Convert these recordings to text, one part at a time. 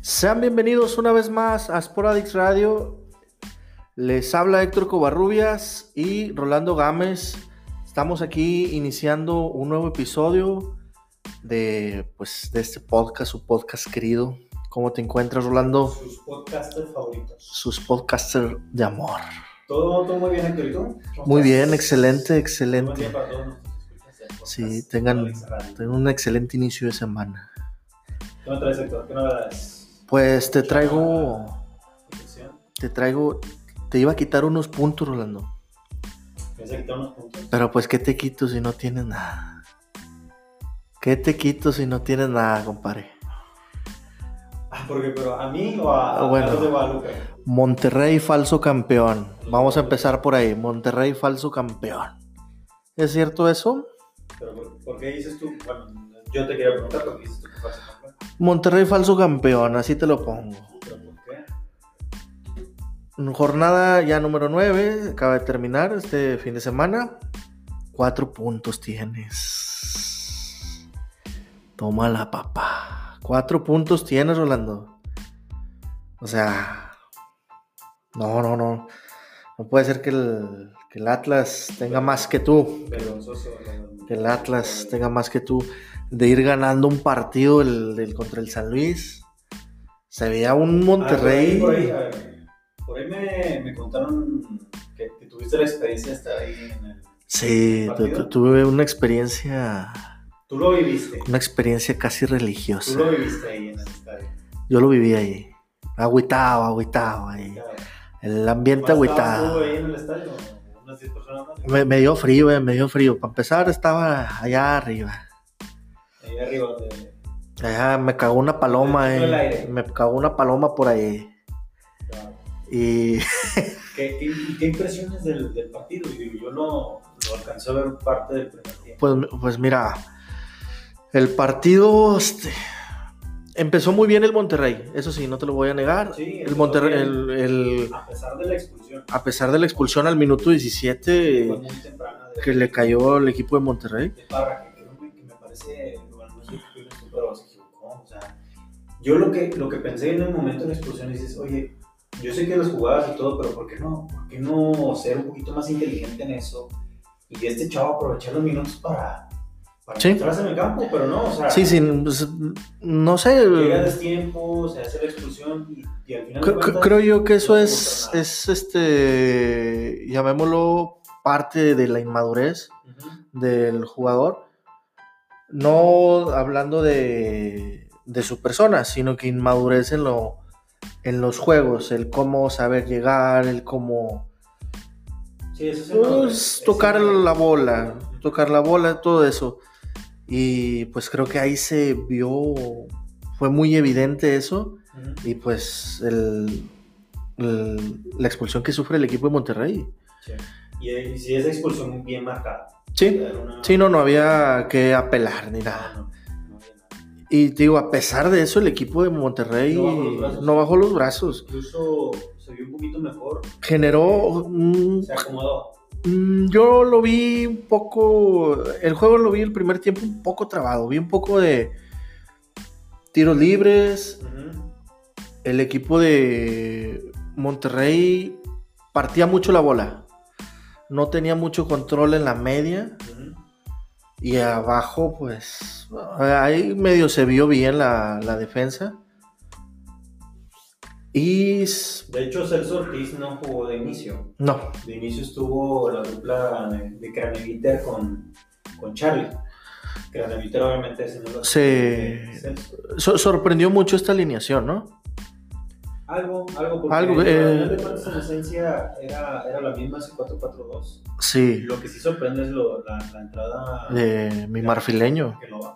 Sean bienvenidos una vez más a Sporadix Radio. Les habla Héctor Covarrubias y Rolando Gámez. Estamos aquí iniciando un nuevo episodio de, pues, de este podcast, su podcast querido. ¿Cómo te encuentras, Rolando? Sus podcasters favoritos. Sus podcasters de amor. ¿Todo, todo muy bien, Héctor? ¿Y tú? ¿Cómo Muy bien, excelente, excelente. Sí, tengan, tengan un excelente inicio de semana. ¿Qué me traes, Héctor? ¿Qué novedades? Pues te traigo, te traigo, te iba a quitar unos puntos, Rolando. Pero pues, ¿qué te quito si no tienes nada? ¿Qué te quito si no tienes nada, compadre? Ah, porque, pero ¿a mí o a, Ah, bueno. a los de Guadalupe? Monterrey falso campeón. Vamos a empezar por ahí. Monterrey falso campeón. ¿Es cierto eso? Pero, ¿por, por qué dices tú? Bueno, yo te quería preguntar por qué dices tú que fue campeón. Monterrey falso campeón, así te lo pongo. ¿Pero por qué? Jornada ya número 9, acaba de terminar este fin de semana. Cuatro puntos tienes. Toma la papá. Cuatro puntos tienes, Rolando. O sea, no, no, no. No puede ser que el, que el Atlas tenga más que tú. Vergonzoso. Que el Atlas tenga más que tú. De ir ganando un partido el, el- contra el San Luis. Se veía un Monterrey. Ah, por ahí, por ahí, por me, me contaron que, que tuviste la experiencia de estar ahí en el... Sí, tu- ¿Partido? tu- tuve una experiencia, Tú lo viviste. una experiencia casi Tú religiosa. lo viviste ahí en el estadio. Yo lo viví ahí. Agüitado, agüitado ahí. El ambiente ¿Más estabas tú agüitado. ahí en el estadio? ¿Unas 10 personas más? Me, me dio frío, eh, me dio frío. Para empezar, estaba allá arriba. Ahí arriba donde... Allá me cagó una paloma, eh. Me cagó una paloma por ahí. Claro. Y ¿Qué, qué, y qué impresiones del, del partido? Yo no lo alcancé a ver parte del primer tiempo. pues, pues mira, el partido este, empezó muy bien el Monterrey. Eso sí, no te lo voy a negar. Sí, el Monterrey, el- el, A pesar de la expulsión. a pesar de la expulsión al minuto 17 Fue muy temprana de, que le cayó al equipo de Monterrey. de Parra, que creo que, que me parece, bueno, no sé qué opinas tú, pero se equivocó. O sea, yo lo que, lo que pensé en el momento de la expulsión dices, oye, yo sé que las jugadas y todo, pero ¿por qué no, por qué no ser un poquito más inteligente en eso? Y este chavo aprovechar los minutos para Sí. en el campo, pero no, o sea, Sí, sí, pues, no sé. llega destiempo, se hace la expulsión y, y al final. cuentas, creo yo que eso no es, es este, llamémoslo parte de la inmadurez del jugador. No hablando de, de su persona, sino que inmadurez en, lo, en los juegos, el cómo saber llegar, el cómo Sí, eso es enorme. pues, Es tocar la bola, tocar la bola, todo eso. Y pues creo que ahí se vio, fue muy evidente eso. Y pues el, el- la expulsión que sufre el equipo de Monterrey. Sí. Y, y sí, esa expulsión bien marcada. Sí, una- sí, no, no había que apelar ni No, nada. no, no había nada. Y digo, a pesar de eso, el equipo de Monterrey No bajó los brazos. no. Incluso se vio un poquito mejor, Generó. se acomodó. Mm, yo lo vi un poco. El juego lo vi el primer tiempo un poco trabado. Vi un poco de tiros libres. El equipo de Monterrey partía mucho la bola. No tenía mucho control en la media. Y abajo, pues. Ahí medio se vio bien la, la defensa. Y. De hecho, Celso Ortiz no jugó de inicio. No, De inicio estuvo la dupla de, Craneviter con, con Charlie. Craneviter obviamente es el Se- so- sorprendió mucho esta alineación, ¿no? Algo, algo, porque Algo, al eh, de cuentas en esencia era, era la misma, ese 4-4-2. Sí, Lo que sí sorprende es lo- la, la entrada de mi marfileño. que lo va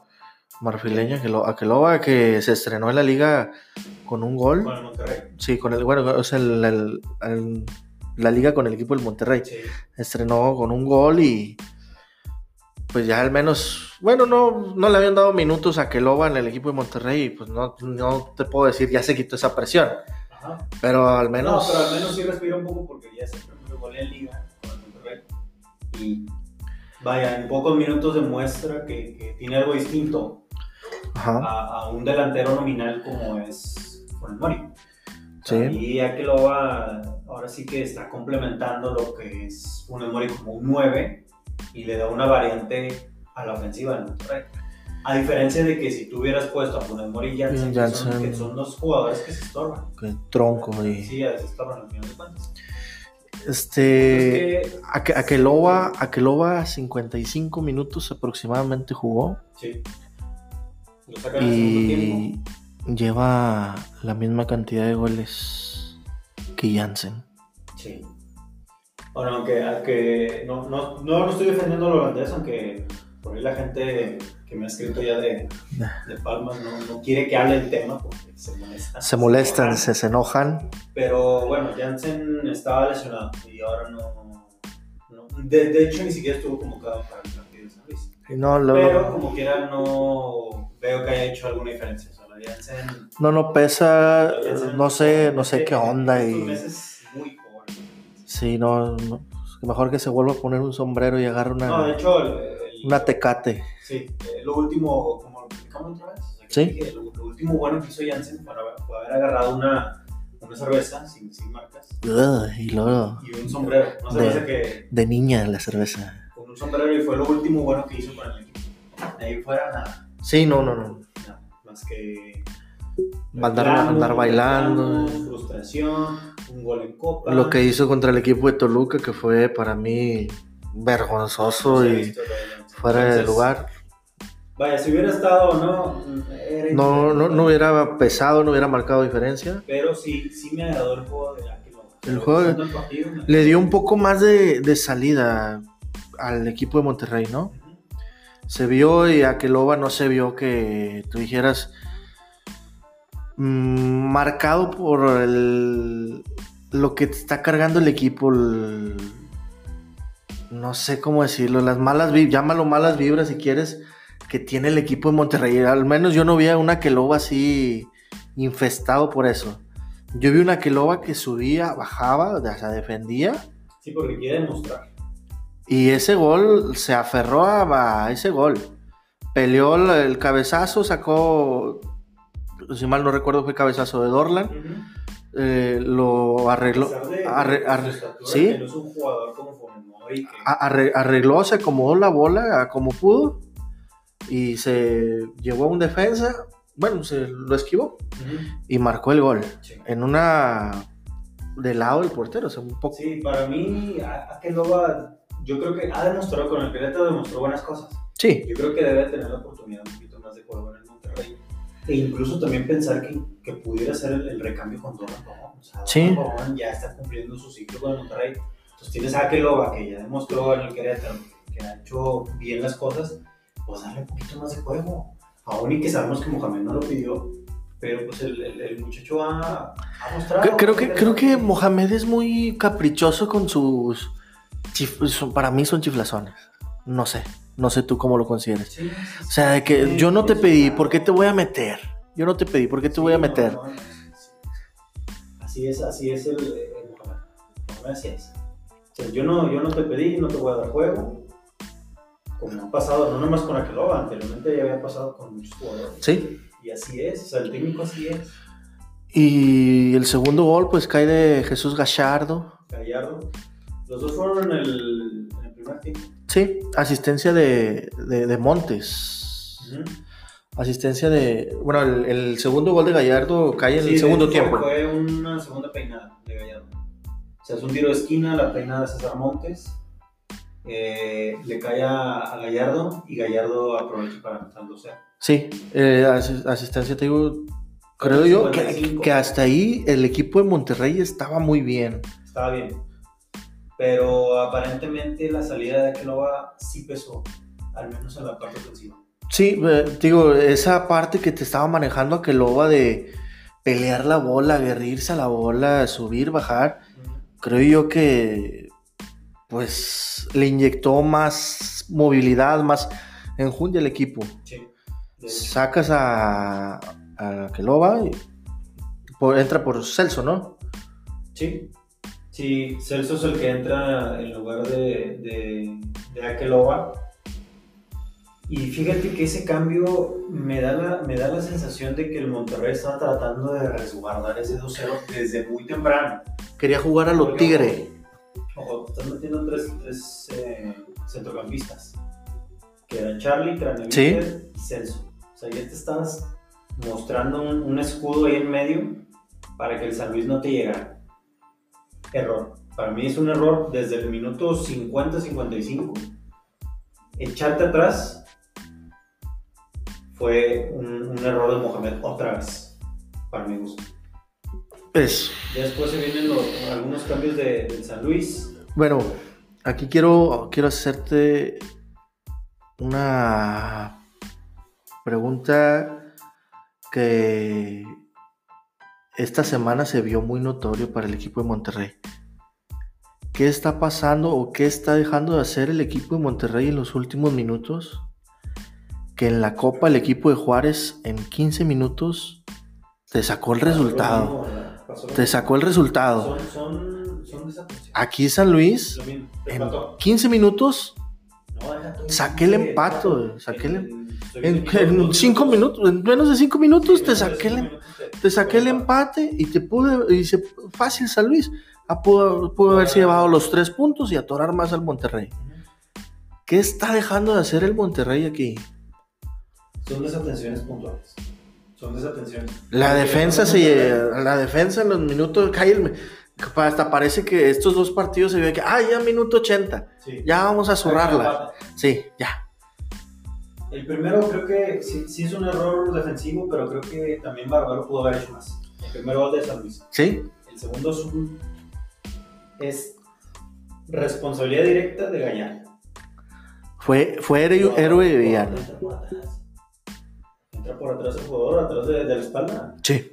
Marfileño, Aquelo- Aqueloba, que se estrenó en la liga con un gol. con el Monterrey. Sí, con el, bueno, o sea, el- el- el- la liga con el equipo del Monterrey. Sí. Estrenó con un gol y pues ya al menos, bueno, no, no le habían dado minutos a Aqueloba en el equipo de Monterrey y pues no, no te puedo decir, ya se quitó esa presión. Ajá. Pero al menos... No, pero al menos sí respira un poco porque ya el primer gol en liga con y vaya, en pocos minutos demuestra que, que tiene algo distinto. A, a un delantero nominal como es Funes Mori. Sí. Y Akeloba ahora sí que está complementando lo que es Funes Mori como un 9 y le da una variante a la ofensiva del Monterrey. A diferencia de que si tú hubieras puesto a Funes Mori y Jansen, Y que son, que dos jugadores que se estorban. Qué tronco. Y... Sí, se estorban al final de cuentas. Este. Es que- Ake- Akeloba, Akeloba 55 minutos aproximadamente jugó sí. Lo y lleva la misma cantidad de goles que Jansen. Sí. Bueno, aunque, aunque no, no, no estoy defendiendo al holandés, aunque por ahí la gente que me ha escrito ya de, de Palmas no, no quiere que hable el tema porque se molesta. Se molestan, se, se enojan. Pero bueno, Jansen estaba lesionado y ahora no. no- de, de hecho, ni siquiera estuvo convocado para el partido de San Luis. Y No, lo- Pero como quiera, no veo que haya hecho alguna diferencia. O sea, la no, no pesa, no sé, no sé qué onda y meses muy pobre. sí, no, no, pues, mejor que se vuelva a poner un sombrero y agarre una, No, de hecho, el- el- una tecate. Sí, eh, lo último, como lo platicamos otra vez, o sea, Sí. dije, lo, lo último bueno que hizo Jansen fue, haber- agarrado una, una cerveza sin, sin marcas Ugh, y luego y un sombrero. Me De- que de niña la cerveza. con un sombrero y fue lo último bueno que hizo con el equipo. De ahí fuera nada, Sí, no, no, no. más que Andar, andar bailando. reclamos, frustración, un gol en copa. Lo que hizo contra el equipo de Toluca, que fue para mí vergonzoso y visto fuera de lugar. Vaya, si hubiera estado no, era No, no, no hubiera pesado, no hubiera marcado diferencia. Pero sí, sí me agradó el juego de. El juego de- el partido, Le dio un poco más de, de salida al equipo de Monterrey, ¿no? Se vio y a Keloba no se vio que tú dijeras mm, marcado por el, lo que te está cargando el equipo, no sé cómo decirlo, las malas vibras, llámalo malas vibras si quieres, que tiene el equipo de Monterrey. Al menos yo no vi a una Keloba así infestado por eso. Yo vi una Keloba que subía, bajaba, o sea, defendía. Sí, porque quiere demostrar. Y ese gol se aferró a, a ese gol. Peleó el, el cabezazo, sacó, si mal no recuerdo, fue cabezazo de Dorlan. eh, lo arregló. A de- arre- arre- sí, que no es un jugador como Funes Mori, que- a- arre- arregló, se acomodó la bola a como pudo. Y se llevó a un defensa. Bueno, se lo esquivó. Ujú. Y marcó el gol. Sí. En una. Del lado del portero, o sea, un poco. Sí, para mí, a- Akeloba, yo creo que ha demostrado con el Querétaro, demostró buenas cosas. Sí, Yo creo que debe tener la oportunidad un poquito más de juego en Monterrey. E incluso también pensar que, que pudiera ser el, el recambio con Dorlan Pavón. O sea, Sí. Pavón ya está cumpliendo su ciclo con el Monterrey. Entonces tienes a Akeloba, que ya demostró en el Querétaro que ha hecho bien las cosas, pues darle un poquito más de juego. Aún y que sabemos que Mohamed no lo pidió, pero pues el, el- el muchacho ha, ha mostrado. Cre- Creo que, creo que Mohamed es muy caprichoso con sus. Chif- son- para mí son chiflazones. No sé. No sé tú cómo lo consideres. Sí, sí, sí. O sea, de que yo no te pedí. ¿por qué te voy a meter? Yo no te pedí, ¿por qué te voy a meter? no, no, no, sí, sí. Así es, así es el, el Mohamed. Mohamed así es. O sea, yo no, yo no te pedí, no te voy a dar juego. Como ha pasado, no nomás con Akeloba, anteriormente ya había pasado con muchos jugadores. Sí. Y así es, o sea, el técnico así es. Y el segundo gol, pues cae de Jesús Gallardo. Gallardo. Los dos fueron en el, en el primer tiempo. Sí, asistencia de, de- de Montes. Asistencia de. Bueno, el, el segundo gol de Gallardo cae en Sí, el de segundo hecho, tiempo. Fue una segunda peinada de Gallardo. O sea, es un tiro de esquina, la peinada de César Montes. eh, le cae a, a Gallardo y Gallardo aprovecha para 2-0. Sí, eh, asi- asistencia, te digo. Creo yo que, 55. que hasta ahí el equipo de Monterrey estaba muy bien. Estaba bien. Pero aparentemente la salida de Akeloba sí pesó, al menos en la parte ofensiva. Sí, eh, digo, esa parte que te estaba manejando a que loba de pelear la bola, aguerrirse a la bola, subir, bajar, creo yo que pues le inyectó más movilidad, más enjundia al equipo. Sí. Sacas a, a Keloba y por- entra por Celso, ¿no? Sí. Sí, Sí, Celso es el que entra en lugar de, de, de Akeloba. Y fíjate que ese cambio me da, la, me da la sensación de que el Monterrey está tratando de resguardar ese 2-0 desde muy temprano. Quería jugar a lo Porque, tigre. Ojo, estás metiendo tres, tres eh, centrocampistas. Que eran Charlie, Craneviter y Celso. O sea, ya te estás mostrando un, un escudo ahí en medio para que el San Luis no te llegara. Error. Para mí es un error desde el minuto 50-55. Echarte atrás fue un, un error de Mohamed otra vez. Para mi gusto. Pues, después se vienen los- algunos cambios de, del San Luis. bueno, aquí quiero, quiero hacerte una pregunta que esta semana se vio muy notorio para el equipo de Monterrey. ¿Qué está pasando o qué está dejando de hacer el equipo de Monterrey en los últimos minutos? Que en la Copa el equipo de Juárez en 15 minutos te sacó el resultado. Te sacó el resultado. Aquí San Luis, en empató. 15 minutos, saqué el empate, saqué el- En- en, 5 minutos, en menos de 5 minutos te saqué el, cinco minutos te- saqué el empate y te pude, y se, fácil San Luis. Ah, pudo, pudo haberse llevado los 3 puntos y atorar más al Monterrey. ¿Qué está dejando de hacer el Monterrey aquí? Son desatenciones puntuales. Son desatenciones. La defensa se la defensa en los minutos hasta parece que estos dos partidos se ve que ah ya minuto 80 Sí. ya vamos a zurrarla sí ya El primero creo que sí, sí es un error defensivo, pero creo que también Barbaro pudo haber hecho más. El primero gol de San Luis. sí El segundo es, un- es responsabilidad directa de Gallardo. fue fue héroe, héroe de villano Entra por atrás. El jugador, atrás de, de la espalda. sí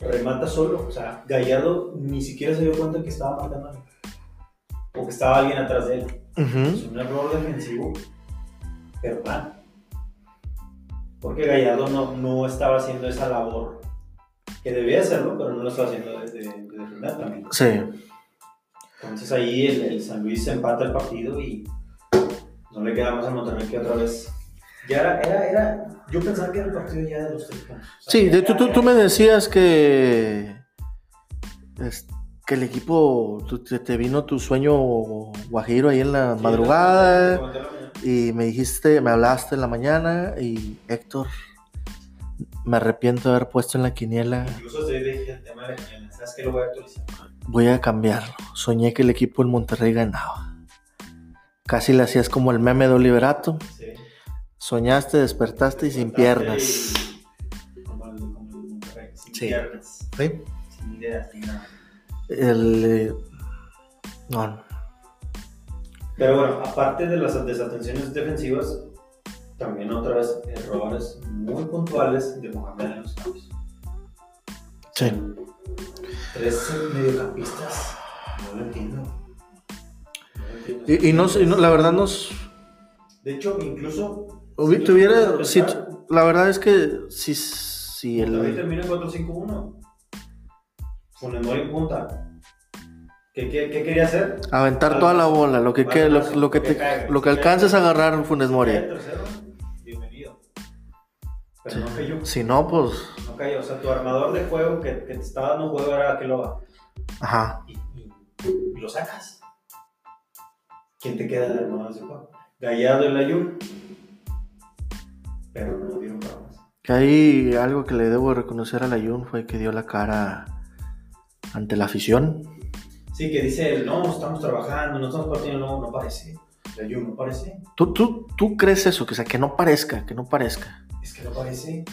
Remata solo. O sea, Gallardo ni siquiera se dio cuenta que estaba marcando. O que estaba alguien atrás de él. Es un error defensivo, pero. Porque Gallardo no, no estaba haciendo esa labor que debía hacerlo, pero no lo estaba haciendo desde de, de defender también. sí Entonces ahí el, el San Luis empata el partido y no le queda más a Monterrey que otra vez. Ya era, era, era, yo pensaba que era el partido ya de los tres puntos. O sea, Sí, de- tú, tú, tú me decías que, es- que el equipo, tú- te, te vino tu sueño guajiro ahí en la Sí, madrugada la- la- la- la- la- y me dijiste, me hablaste en la mañana y Héctor, me arrepiento de haber puesto en la quiniela, Incluso te dije el tema de la ¿sabes qué? Lo voy a actualizar. voy a cambiarlo. Soñé que el equipo del Monterrey ganaba. Casi le hacías como el meme de Oliverato. Sí. Soñaste, despertaste y sin piernas. Y- Como el, como el Monterrey, sin Sí. piernas, ¿Sí? sin ideas, sin nada. El, eh, no, Pero bueno, aparte de las desatenciones defensivas, también otra vez errores muy puntuales de Mohamed en los cambios. sí. Tres mediocampistas, no lo entiendo. No lo entiendo. Y, y no, y no- la verdad nos... De hecho, incluso. Si tuviera, si- la verdad es que si, si el, termina en 4-5-1. Con el Mori en punta. ¿Qué, qué, qué quería hacer? aventar toda la bola, lo que, que- lo, lo que, te, lo que alcances a agarrar Funes Si Mori. el bienvenido. Pero no cayó. Si no, pues, No cayó. O sea, tu armador de juego que, que te estaba dando juego era Keloba. ajá. Y, y, y lo sacas. ¿Quién te queda de armador de juego? Gallardo y Layun. Pero no dieron para más. Que ahí algo que le debo de reconocer a la Jun fue que dio la cara ante la afición. Sí, que dice no, estamos trabajando, no estamos partiendo, no, no parece. Layun no parece. ¿Tú, tú, ¿Tú crees eso? Que, o sea, que no parezca, que no parezca. Es que no parece.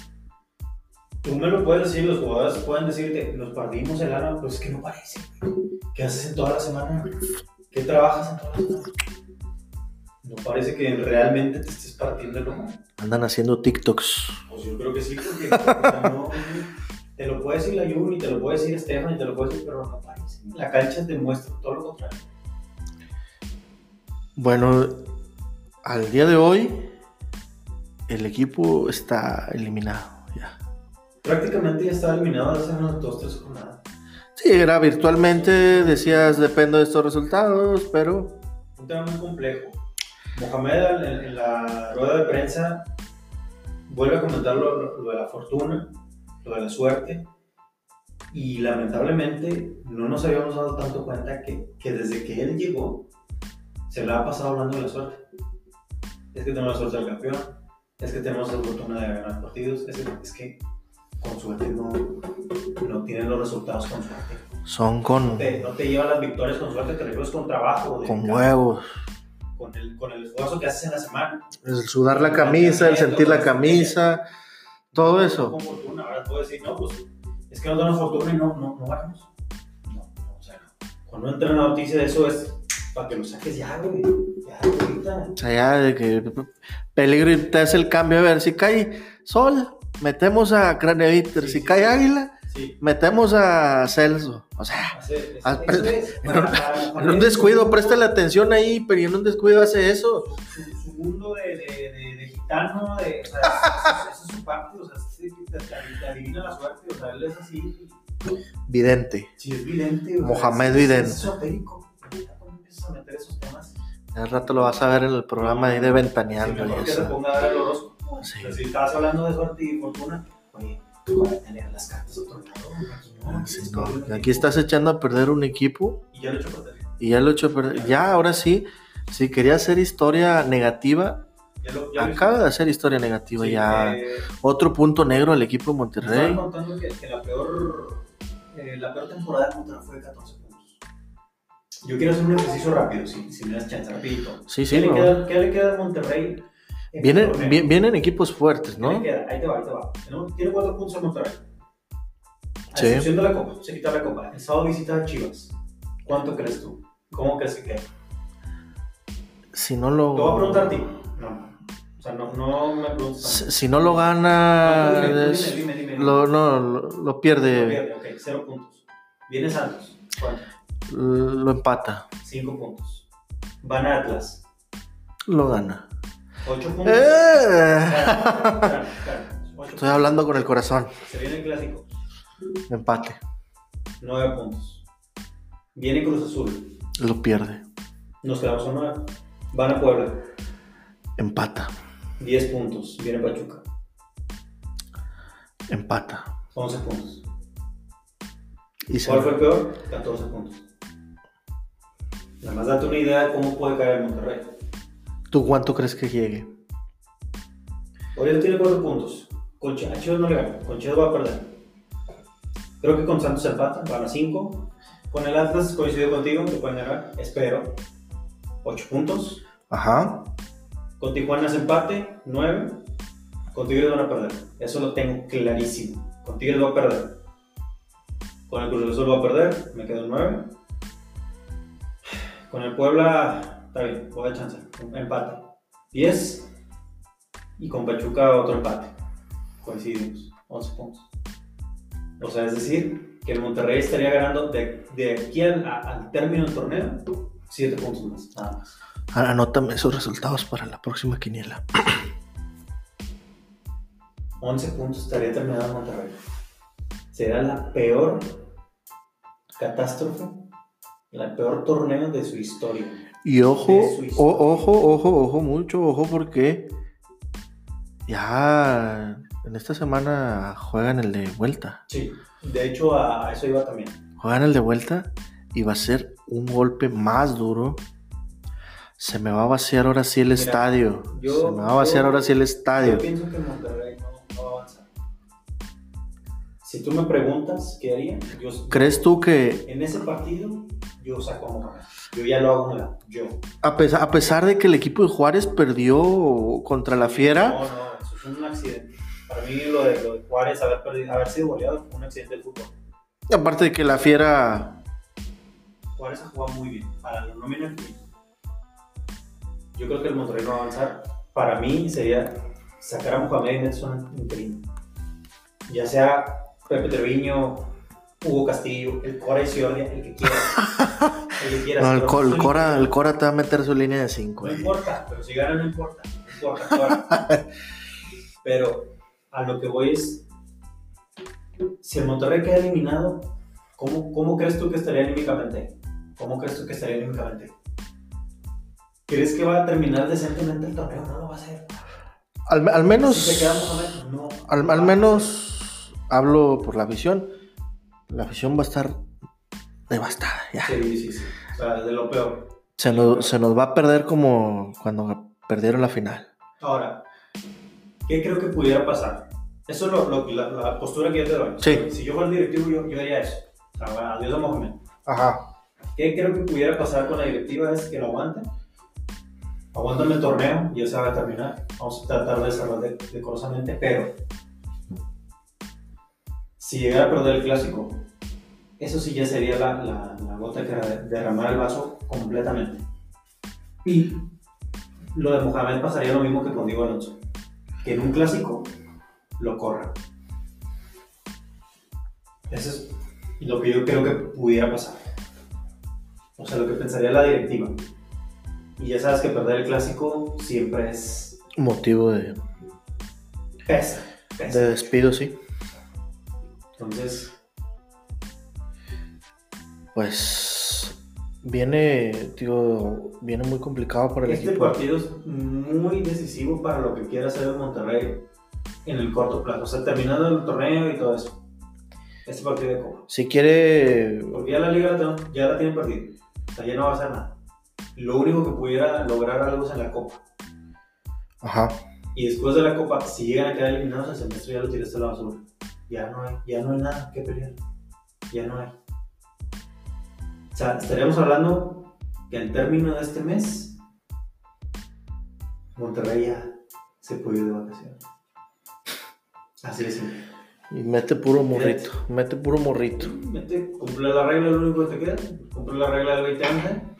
Tú me lo puedes decir, los jugadores pueden decirte, nos perdimos el alma, pues es que no parece. ¿Qué haces en toda la semana? ¿Qué trabajas en toda la semana? No parece que realmente te estés partiendo el lomo. Andan haciendo TikToks. Pues yo creo que sí, porque no, puede decir la Juni, te lo puede decir Estefan, y te lo puede decir, pero no parece. La cancha demuestra todo lo contrario. Bueno, al día de hoy, el equipo está eliminado. Ya. Prácticamente ya estaba eliminado hace unas dos, tres jornadas. Sí, era virtualmente, decías, dependo de estos resultados, pero... Un tema muy complejo. Mohamed en, en la rueda de prensa vuelve a comentar lo, lo de la fortuna, lo de la suerte, y lamentablemente no nos habíamos dado tanto cuenta que, que desde que él llegó se le ha pasado hablando de la suerte. Es que tenemos la suerte del campeón, es que tenemos la fortuna de ganar partidos, es que, es que con suerte no, no tienen los resultados con suerte. Son No con, te, no te llevan las victorias con suerte, te refieres con trabajo, con huevos. con el, con el esfuerzo que haces en la semana. El sudar la camisa, el sentir la camisa, todo eso. Con fortuna, ahora puedo decir, no, pues es que nos dan fortuna y no, no, no ganamos. No, no, o sea. Cuando entra una noticia de eso es para que lo saques ya, güey. Ya, ahorita. O sea, ya de que peligro y te hace el cambio. A ver, si cae sol, metemos a Craneviter. Sí, Si sí, cae sí. Águila, metemos a Celso. O sea, Hace- es- Ah, eso es, en un- para- para- en un descuido, préstale atención ahí, pero en un descuido hace eso. Su, su mundo de, de, de, de gitano, de, o sea, esa es su parte, o sea, te, adivina la suerte, o sea, él es así, Vidente. sí es vidente. Mohamed Vidente. Es esotérico. Ya cuando empiezas a meter esos temas, Al rato lo vas a ver en el programa ahí de Ventaneando. que se ponga a el horóscopo. Si estabas hablando de suerte y fortuna, oye, tú vas a tener las cartas a otro lado, aquí estás echando a perder un equipo Y ya lo he hecho perder. y ya lo he hecho a perder. Ya, ahora sí, si quería hacer historia negativa, Ya lo, ya acaba de hacer historia negativa Sí, ya. eh, Otro punto negro al equipo de Monterrey. contando que, que la, peor, eh, la peor temporada Monterrey fue de 14 puntos. Yo quiero hacer un ejercicio rápido, si, si me das chance, rapidito. Sí, sí, ¿Qué, le no. queda, ¿Qué le queda a Monterrey? Vienen, vi- vienen equipos fuertes, ¿Qué le ¿no? queda? Ahí te va, ahí te va. Tiene cuatro puntos a Monterrey. A Sí. excepción de la Copa, se quita la Copa. El sábado visita a Chivas. ¿Cuánto crees tú? ¿Cómo crees que queda? Si no lo. Te voy a preguntar a ti. No. O sea, no, no me preguntes. a. Si, si no lo gana, No, dime, es- dime, dime, lo, no, lo, lo pierde, pierde, ok, cero puntos. Viene Santos. ¿Cuánto? lo empata, 5 puntos. Van a Atlas, lo gana. 8 puntos. ¡Eh! Claro, claro, claro, ocho Estoy hablando con el corazón. puntos. Se viene el clásico, Empate, 9 puntos. Viene Cruz Azul, lo pierde. nos quedamos con 9. Van a Puebla, Empata, 10 puntos. Viene Pachuca, empata. 11 puntos. Y ¿Cuál fue el peor? 14 puntos. Nada más date una idea de cómo puede caer el Monterrey. ¿Tú cuánto crees que llegue? Ahorita tiene 4 puntos. Con Ch- a Chivas no le gana. Con Chivas va a perder. Creo que con Santos empata. Van a 5. Con el Atlas coincido contigo. Que pueden ganar. Espero. 8 puntos. Ajá. Con Tijuana es empate. 9. Con Tigres van a perder. Eso lo tengo clarísimo. Con Tigres va a perder. Con el Cruz Azul va a perder. Me quedo en 9. Con el Puebla. Está bien. Voy a chance. Empate. 10. Y con Pachuca otro empate. Coincidimos. 11 puntos. O sea, es decir, que el Monterrey estaría ganando de, de aquí al, al término del torneo 7 puntos más. Nada más. Anótame esos resultados para la próxima quiniela. 11 puntos estaría terminado en Monterrey. Será la peor catástrofe, la peor torneo de su historia. Y ojo, historia. o- ojo, ojo, ojo, mucho, ojo, porque ya en esta semana juegan el de vuelta. Sí, de hecho a, a eso iba también. Juegan el de vuelta y va a ser un golpe más duro. Se me va a vaciar ahora sí el Mira, estadio. yo- Se me va a vaciar yo- ahora sí el Yo estadio. pienso que Monterrey no, no va a avanzar. Si tú me preguntas qué haría, yo, ¿Crees tú que en ese partido yo saco a Monterrey. Yo ya lo hago a un lado, yo. a pesar, a pesar de que el equipo de Juárez perdió contra la Fiera, No, no, eso fue un accidente. Para mí lo de, lo de Juárez haber, perdido, haber sido goleado fue un accidente del fútbol. aparte de que la Fiera Juárez ha jugado muy bien. Para la nómina que Yo creo que el Monterrey no va a avanzar. Para mí sería sacar a Mohamed y Nelson interino. Ya sea Pepe Treviño, Hugo Castillo, el Cora y Ciordia, el que quiera. El que quiera. no, el, Cora, el. Cora te va a meter su línea de 5. No importa, pero si gana no importa. No importa, Cora. Pero a lo que voy es, si el Monterrey queda eliminado ¿cómo, ¿cómo crees tú que estaría anímicamente? ¿Cómo crees tú que estaría anímicamente? ¿Crees que va a terminar decentemente el torneo? No lo va a hacer. Al, al menos. Si se queda Mohamed, no. Al, al menos hablo por la afición. La afición va a estar devastada ya. Sí, sí, sí. O sea, de lo peor. Se nos, se nos va a perder como cuando perdieron la final. Ahora, ¿qué creo que pudiera pasar? Eso es lo, lo- la, la postura que yo te doy. Sí. Si yo fuera el directivo, yo, yo haría eso. O sea, adiós a Mohamed. Ajá. ¿Qué creo que pudiera pasar con la directiva? Es que lo aguanten. Aguantan el torneo, ya se va a terminar. Vamos a tratar de cerrar de- decorosamente, pero si llegara a perder el clásico, eso sí ya sería la, gota que de- derramara el vaso completamente. Y lo de Mohamed pasaría lo mismo que con Diego Alonso, que en un clásico lo corran. Eso es lo que yo creo que pudiera pasar. O sea, lo que pensaría la directiva. Y ya sabes que perder el clásico siempre es Motivo de, pesa. pesa. de despido, sí. Entonces, Pues viene, digo, viene muy complicado para el este equipo. partido es muy decisivo para lo que quiera hacer el Monterrey en el corto plazo. O sea, terminando el torneo y todo eso. Este partido de Copa. Si quiere, Porque ya la liga la, ya la tienen perdida. O sea, ya no va a hacer nada. Lo único que pudiera lograr algo es en la Copa. ajá, Y después de la Copa, si llegan a quedar eliminados, el semestre ya lo tiraste a la basura. Ya no hay, ya no hay nada que pelear. Ya no hay. O sea, estaríamos hablando que en términos de este mes, Monterrey ya se puede ir de vacaciones. Así simple. y mete puro morrito, mete puro morrito. Mete, cumple la regla, lo único que te queda. Cumple la regla del 20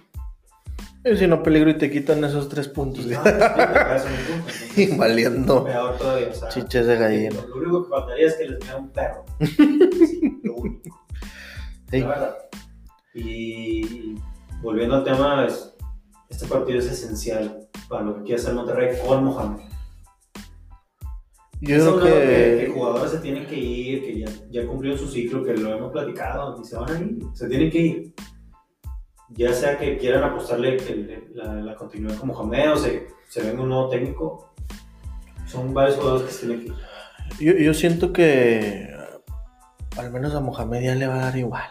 Y si no peligro y te quitan esos tres puntos. Punto. Pues Y valiendo Peor todavía. O sea, chiches de gallina. Lo único que faltaría es que les diera un perro. Sí, lo único. Sí. La verdad. Y volviendo al tema, es- este partido es esencial para lo que quiere hacer Monterrey con Mohamed. Yo Es creo que que jugadores se tienen que ir, que ya, ya cumplieron su ciclo, que lo hemos platicado, y se van a ir, se tienen que ir. Ya sea que quieran apostarle que la, la continuidad con Mohamed o se, se venga un nuevo técnico, son varios jugadores que se tienen que yo, yo siento que al menos a Mohamed ya le va a dar igual.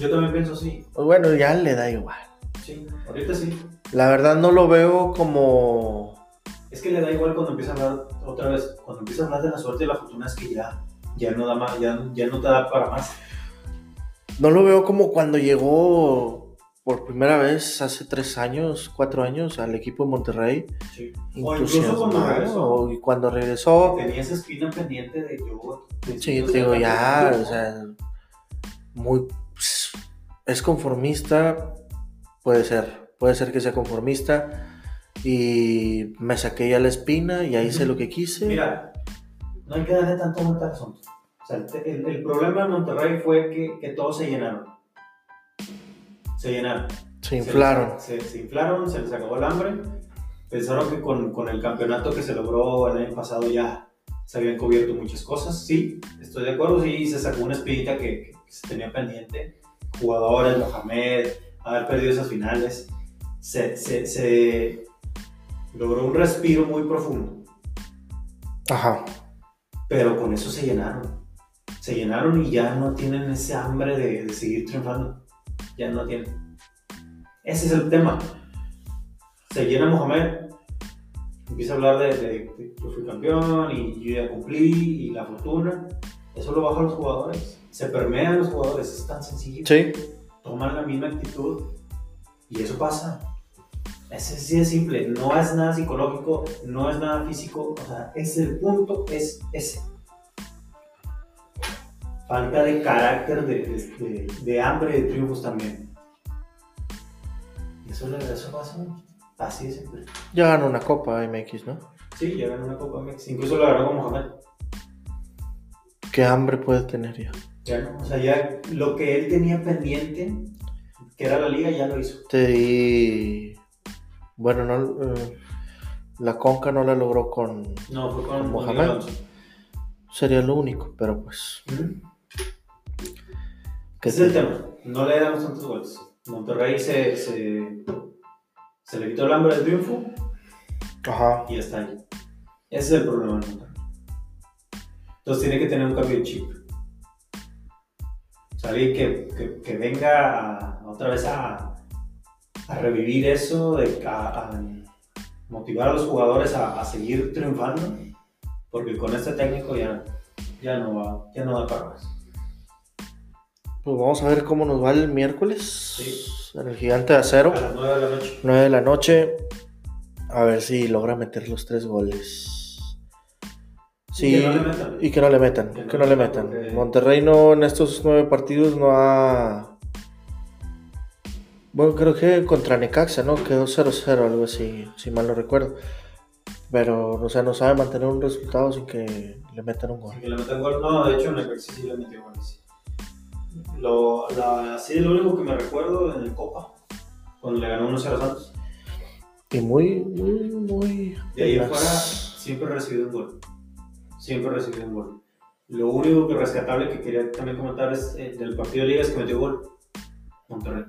Yo también pienso así, Pues bueno, ya le da igual. sí, ahorita sí. La verdad no lo veo como Es que le da igual cuando empieza a hablar otra vez, cuando empieza a hablar de la suerte y la fortuna es que ya, ya no da más, ya, ya no te da para más. no lo veo como cuando llegó por primera vez hace tres años, cuatro años al equipo de Monterrey. Sí. O incluso cuando regresó. Y cuando regresó, Tenía esa espina pendiente de yo. de- sí, te digo, ya, o sea, muy, pues, es conformista, puede ser, puede ser que sea conformista. Y me saqué ya la espina y ahí hice lo que quise. Mira, no hay que darle tanto vuelta al asunto. O sea, el, el- problema en Monterrey fue que, que todos se llenaron. Se llenaron. se inflaron. Se, se- se inflaron, se les acabó el hambre. Pensaron que con, con el campeonato que se logró el año pasado ya se habían cubierto muchas cosas. Sí, estoy de acuerdo. Sí, se sacó una espinita que, que se tenía pendiente. Jugadores, Mohamed, haber perdido esas finales. Se, se, se logró un respiro muy profundo. Ajá. Pero con eso se llenaron. Se llenaron y ya no tienen ese hambre de, de seguir triunfando. Ya no tienen. Ese es el tema. Se llena Mohamed. Empieza a hablar de, de- de yo fui campeón y yo ya cumplí y la fortuna. Eso lo bajan los jugadores. Se permean los jugadores. Es tan sencillo. Sí. Toman la misma actitud y eso pasa. Es así de simple. No es nada psicológico, no es nada físico. O sea, es el punto, es ese. Falta de carácter, de, de- de- de hambre de triunfos también. Y eso, le- eso pasa. Así de simple. Ya ganó una copa MX, ¿no? Sí, ya ganó una Copa MX. Incluso la ganó con Mohamed. ¿Qué hambre puede tener ya? Ya no. O sea, ya lo que él tenía pendiente, que era la liga, ya lo hizo. Te di. Bueno, no. eh, la Conca no la logró con. No, fue con ¿Con con Mohamed? Sería lo único, pero pues. ¿Qué Ese es el tema. No le damos tantos goles. Monterrey se, se, se le quitó el hambre del triunfo Ajá. y está ahí. Ese es el problema de Monterrey. Entonces tiene que tener un cambio de chip. O sea, alguien que, que, que venga a- otra vez a, a revivir eso, de, a, a motivar a los jugadores a, a seguir triunfando, porque con este técnico ya, ya, no, va, ya no da para más. Pues vamos a ver cómo nos va el miércoles. Sí. En el gigante de acero. A las 9 de la noche. 9 de la noche. A ver si logra meter los tres goles. Sí, Y que no le metan. y que no le metan. Que no Que no le metan. porque- Monterrey no en estos nueve partidos no ha. Bueno, creo que contra Necaxa, ¿no? Quedó 0-0, algo así, si mal no recuerdo. Pero, o sea, no sabe mantener un resultado sin que le metan un gol. Que le metan gol. No, de hecho el sí, le metió gol. Lo, la, sí, lo único que me recuerdo en el Copa, cuando le ganó 1-0 a Santos. Y muy, muy, muy. De ahí en apenas. fuera siempre recibido un gol. Siempre recibido un gol. Lo único que rescatable que quería también comentar es eh, del partido de Liga es que metió gol Monterrey.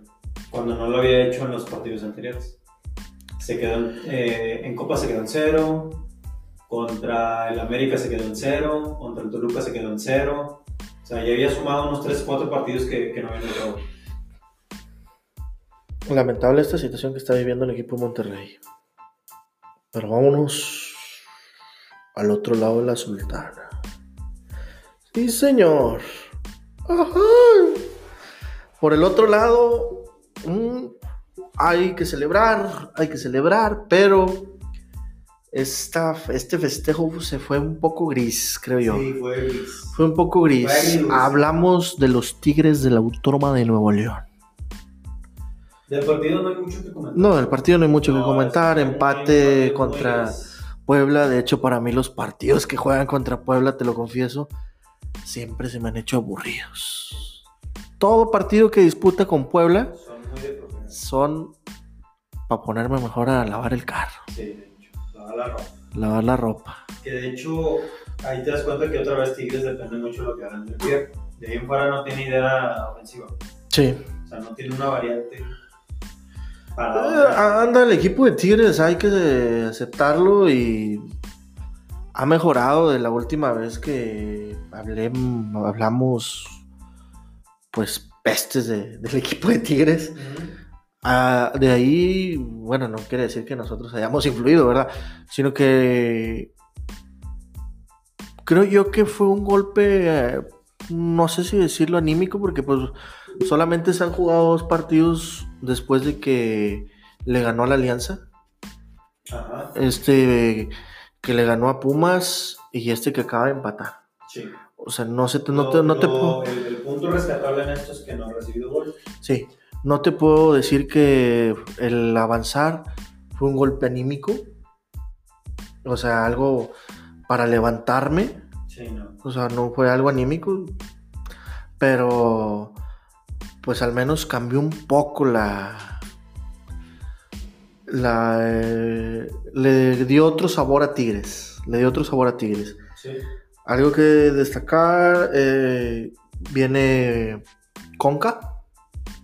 Cuando no lo había hecho en los partidos anteriores. Se quedó en, eh, en Copa se quedó en cero. Contra el América se quedó en cero. Contra el Toluca se quedó en cero. O sea, ya había sumado unos 3 4 partidos que, que no habían gol. Lamentable esta situación que está viviendo el equipo de Monterrey. Pero vámonos al otro lado de la sultana. Sí, señor. Ajá. Por el otro lado, mm, hay que celebrar, hay que celebrar, pero esta, este festejo se fue un poco gris, creo yo. Sí, fue gris. Fue un poco gris. Hablamos de los Tigres de la Autónoma de Nuevo León. Del partido no hay mucho que comentar. No, del partido no hay mucho que comentar. Empate contra. Puebla. De hecho, para mí los partidos que juegan contra Puebla, te lo confieso, siempre se me han hecho aburridos. Todo partido que disputa con Puebla Son muy son para ponerme mejor a lavar el carro, Sí, hecho. La, ropa. lavar la ropa. Que de hecho, ahí te das cuenta que otra vez Tigres depende mucho de lo que hagan del pie. De ahí en fuera no tiene idea ofensiva. Sí. O sea, no tiene una variante Eh, anda, el equipo de Tigres hay que aceptarlo y ha mejorado de la última vez que hablé, hablamos pues pestes de- del equipo de Tigres. Ujú. Ah, de ahí, bueno, no quiere decir que nosotros hayamos influido, ¿verdad? Sino que creo yo que fue un golpe, eh, no sé si decirlo anímico, porque pues solamente se han jugado dos partidos después de que le ganó a la Alianza. Ajá. Este que le ganó a Pumas y este que acaba de empatar. Sí. O sea, no, se te, no, te, no te Lo- el, el punto rescatable en esto es que no ha recibido gol. Sí, no te puedo decir que el avanzar fue un golpe anímico. O sea, algo para levantarme. Sí, no. O sea, no fue algo anímico. Pero, pues al menos cambió un poco la... La... eh, le dio otro sabor a Tigres. Le dio otro sabor a Tigres. Sí. Algo que destacar, eh, viene Conca,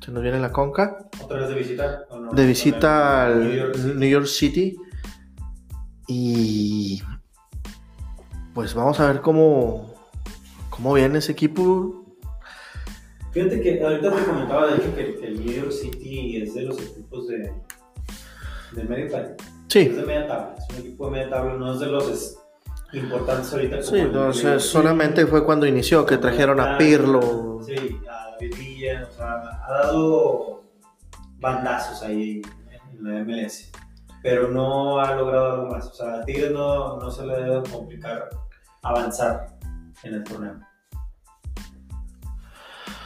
se nos viene la Conca, Otra vez de visita. ¿o no? de visita al New York City. New York City y pues vamos a ver cómo, cómo viene ese equipo. Fíjate que ahorita te comentaba de hecho que, que el New York City es de los equipos de, de medio país. Es Sí, de media tabla, es un equipo de media tabla, no es de los es- importantes ahorita. como sí, entonces solamente fue cuando inició que trajeron a Pirlo. Sí, a David Villa, o sea, ha dado bandazos ahí en la MLS, pero no ha logrado algo más. O sea, a Tigres no, no se le debe complicar avanzar en el torneo.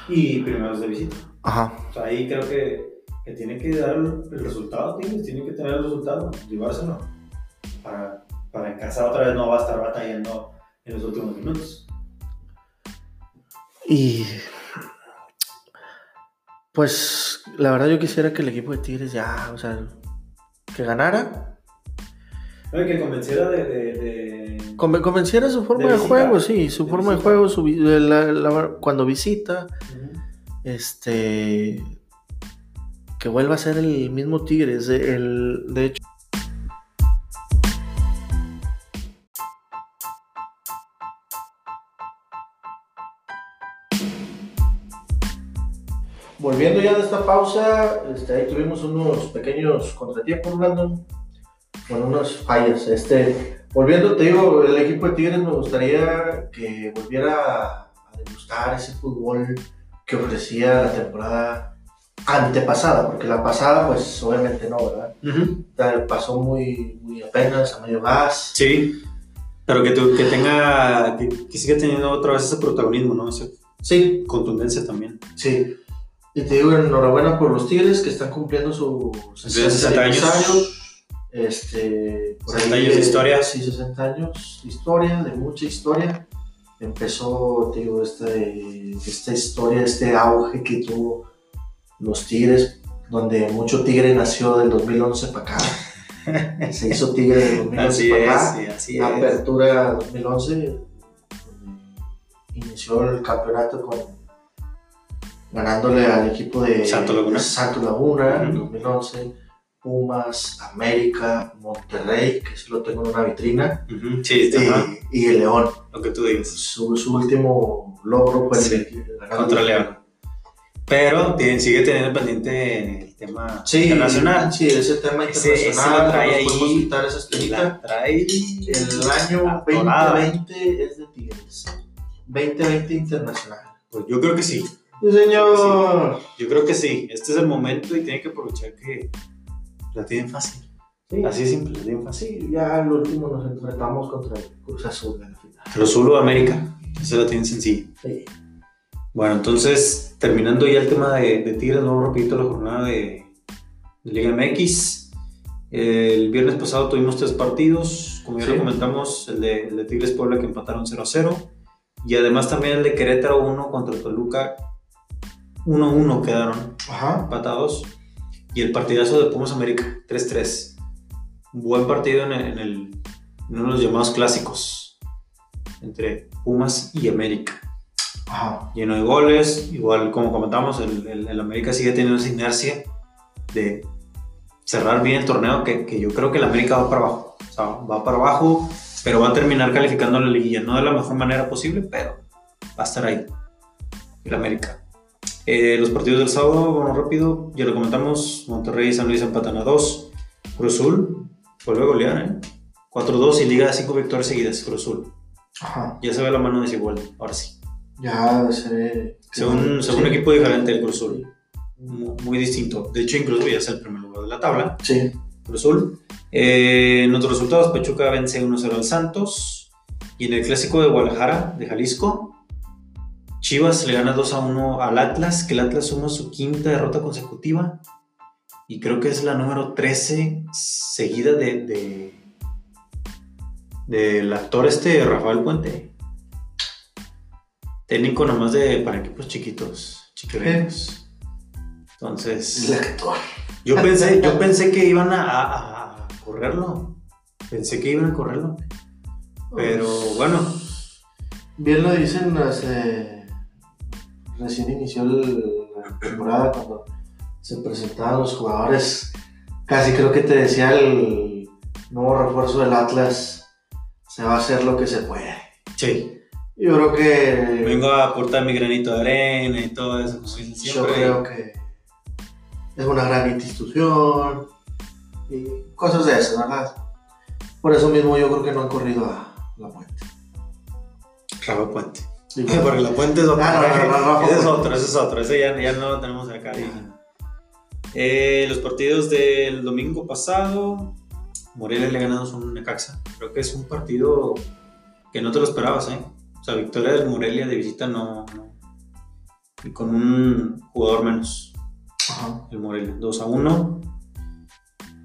Y primero es de visita. Ajá. O sea, ahí creo que, que tiene que dar el resultado, Tigres, tiene que tener el resultado, llevárselo. Para, para en casa otra vez no va a estar batallando en los últimos minutos. Y pues la verdad yo quisiera que el equipo de Tigres ya, o sea, que ganara. No, y que convenciera de, de, de- Conven- Convenciera su forma De juego, sí, su forma de juego, su vi- la- la- cuando visita. Este que vuelva a ser el mismo Tigres. El, de hecho, volviendo ya de esta pausa, este, ahí tuvimos unos pequeños contratiempos, Brandon, con unas fallas. Este, volviendo, te digo, el equipo de Tigres me gustaría que volviera a degustar ese fútbol que ofrecía la temporada antepasada, porque la pasada, pues obviamente no, ¿verdad? Pasó muy, muy apenas, a medio gas. Sí, pero que, que tenga, que, siga teniendo otra vez ese protagonismo, ¿no? sí. Contundencia también. Sí. Y te digo enhorabuena por los Tigres que están cumpliendo sus 60 años. Este, 60 años de historia. Sí, 60 años de historia, de mucha historia. Empezó, te digo, este, esta historia, este auge que tuvo los Tigres, donde mucho Tigre nació del 2011 para acá. Se hizo Tigre del 2011 para acá. Sí, así apertura 2011 inició el campeonato con ganándole al equipo de Santo Laguna, Santo Laguna en 2011, Pumas, América, Monterrey, que sí lo tengo en una vitrina, sí, y, el León. Lo que tú digas. Su, último logro fue el, contra el León. Pero sigue teniendo pendiente el tema internacional. Sí, ese tema internacional. Ese, trae ahí. quitar esa trae el año 2020 es de Tigres. 2020 internacional. Pues yo creo que sí. Sí, señor. Yo creo que sí. Este es el momento y tiene que aprovechar que la tienen fácil. Así es simple, la tienen fácil. Sí, ya al último nos enfrentamos contra el Cruz Azul en la final. Cruz Azul o América. Eso la tienen sencilla. Sí. Bueno, entonces, terminando ya el tema de, de Tigres, no repito la jornada de, Liga MX. El viernes pasado tuvimos tres partidos, como ya lo comentamos, el de, el de Tigres Puebla que empataron 0 0 y además también el de Querétaro 1 contra Toluca 1-1 quedaron empatados. Y el partidazo de Pumas América, 3-3. Buen partido en, el, uno de los llamados clásicos entre Pumas y América. Lleno de goles, igual como comentamos, el, América sigue teniendo esa inercia de cerrar bien el torneo, que, que, yo creo que el América va para abajo. O sea, va para abajo, pero va a terminar calificando la liguilla. No de la mejor manera posible, pero va a estar ahí. El América. Eh, los partidos del sábado, vamos rápido, ya lo comentamos, Monterrey y San Luis empatan a 2, Cruz Azul vuelve a golear, ¿eh? 4-2 y liga de 5 victorias seguidas, Cruz Azul. Ajá. Ya se ve la mano desigual, ahora sí. Ya se ve... Según, un equipo diferente el Cruz Azul, muy, distinto. De hecho, incluso ya es el primer lugar de la tabla. Sí. Cruz Azul. Eh, en otros resultados, Pachuca vence 1-0 al Santos. Y en el clásico de Guadalajara, de Jalisco, Chivas le gana 2 a 1 al Atlas, que el Atlas suma su quinta derrota consecutiva. Y creo que es la número 13 seguida de, del actor este Rafael Puente. Técnico nomás de para equipos chiquitos, chiquitos. Entonces. Yo pensé, yo pensé que iban a, correrlo. Pensé que iban a correrlo. Pero bueno. Bien lo dicen las recién inició la temporada cuando se presentaban los jugadores, casi creo que te decía el nuevo refuerzo del Atlas, se va a hacer lo que se puede. Sí. Yo creo que... Vengo a aportar mi granito de arena y todo eso. Yo creo que es una gran institución y cosas de eso, ¿verdad? Por eso mismo yo creo que no han corrido a la puente. Rafa Puente. Porque la puente es otra. Ah, ese es otro, ese es otro. Ese ya, ya no lo tenemos acá. Eh, los partidos del domingo pasado, Morelia le ganamos un Necaxa. Creo que es un partido que no te lo esperabas, ¿eh? O sea, victoria del Morelia de visita no. Y con un jugador menos. Ajá. El Morelia, 2 a 1.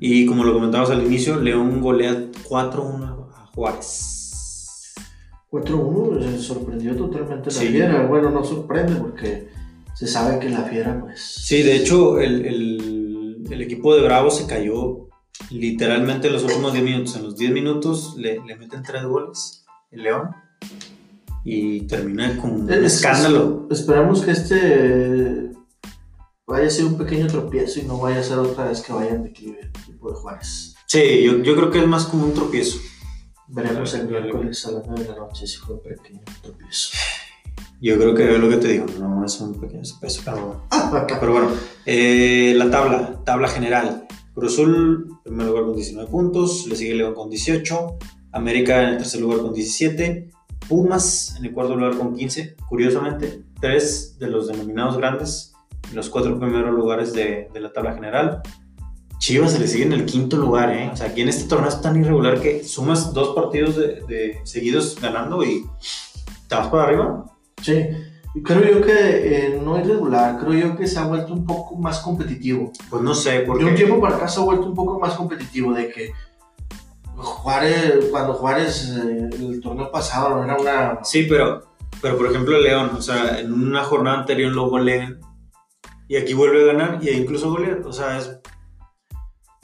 Y como lo comentabas al inicio, León golea 4-1 a Juárez. 4-1 se sorprendió totalmente la fiera. Bueno, no sorprende porque se sabe que la fiera, pues. Sí, de hecho, el, el, el equipo de Bravo se cayó literalmente en los últimos 10 minutos. En los 10 minutos le, le meten 3 goles el León y termina como un Es- escándalo. Esperamos que este vaya a ser un pequeño tropiezo y no vaya a ser otra vez que vayan de declive el equipo de Juárez. Sí, yo, yo creo que es más como un tropiezo. Veremos el miércoles a las 9 de la noche si fue un pequeño tropiezo. Yo creo que es lo que te digo, no es un pequeño peso, pero bueno. Pero bueno, eh, la tabla, tabla general. Cruz Azul, primer lugar con 19 puntos, le sigue León con 18, América en el tercer lugar con 17, Pumas en el cuarto lugar con 15. Curiosamente, tres de los denominados grandes, los cuatro primeros lugares de, de la tabla general. Chivas se le sigue en el quinto lugar, ¿eh? O sea, aquí en este torneo es tan irregular que sumas dos partidos de, de seguidos ganando y te vas para arriba. Sí, creo yo que eh, no es regular, creo yo que se ha vuelto un poco más competitivo. Pues no sé, porque... De un tiempo para acá se ha vuelto un poco más competitivo, de que Juárez, cuando Juárez, eh, el torneo pasado no era una... Sí, pero, pero por ejemplo León, o sea, en una jornada anterior lo golean y aquí vuelve a ganar y incluso golea, o sea, es,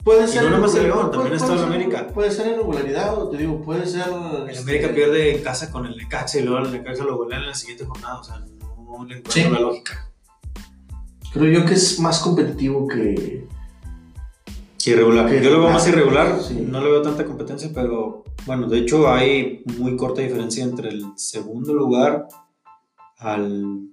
Puede Y no nada más el irregular- León, también puede- está puede el ser- América. Puede ser irregularidad, o te digo, puede ser... el este, América pierde en casa con el Necaxa y luego el Necaxa lo golean en la siguiente jornada, o sea, no le encuentro Sí. la lógica. Creo yo que es más competitivo que... Irregular. Que Yo lo veo más irregular, irregular, sí. no le veo tanta competencia, pero bueno, de hecho hay muy corta diferencia entre el segundo lugar al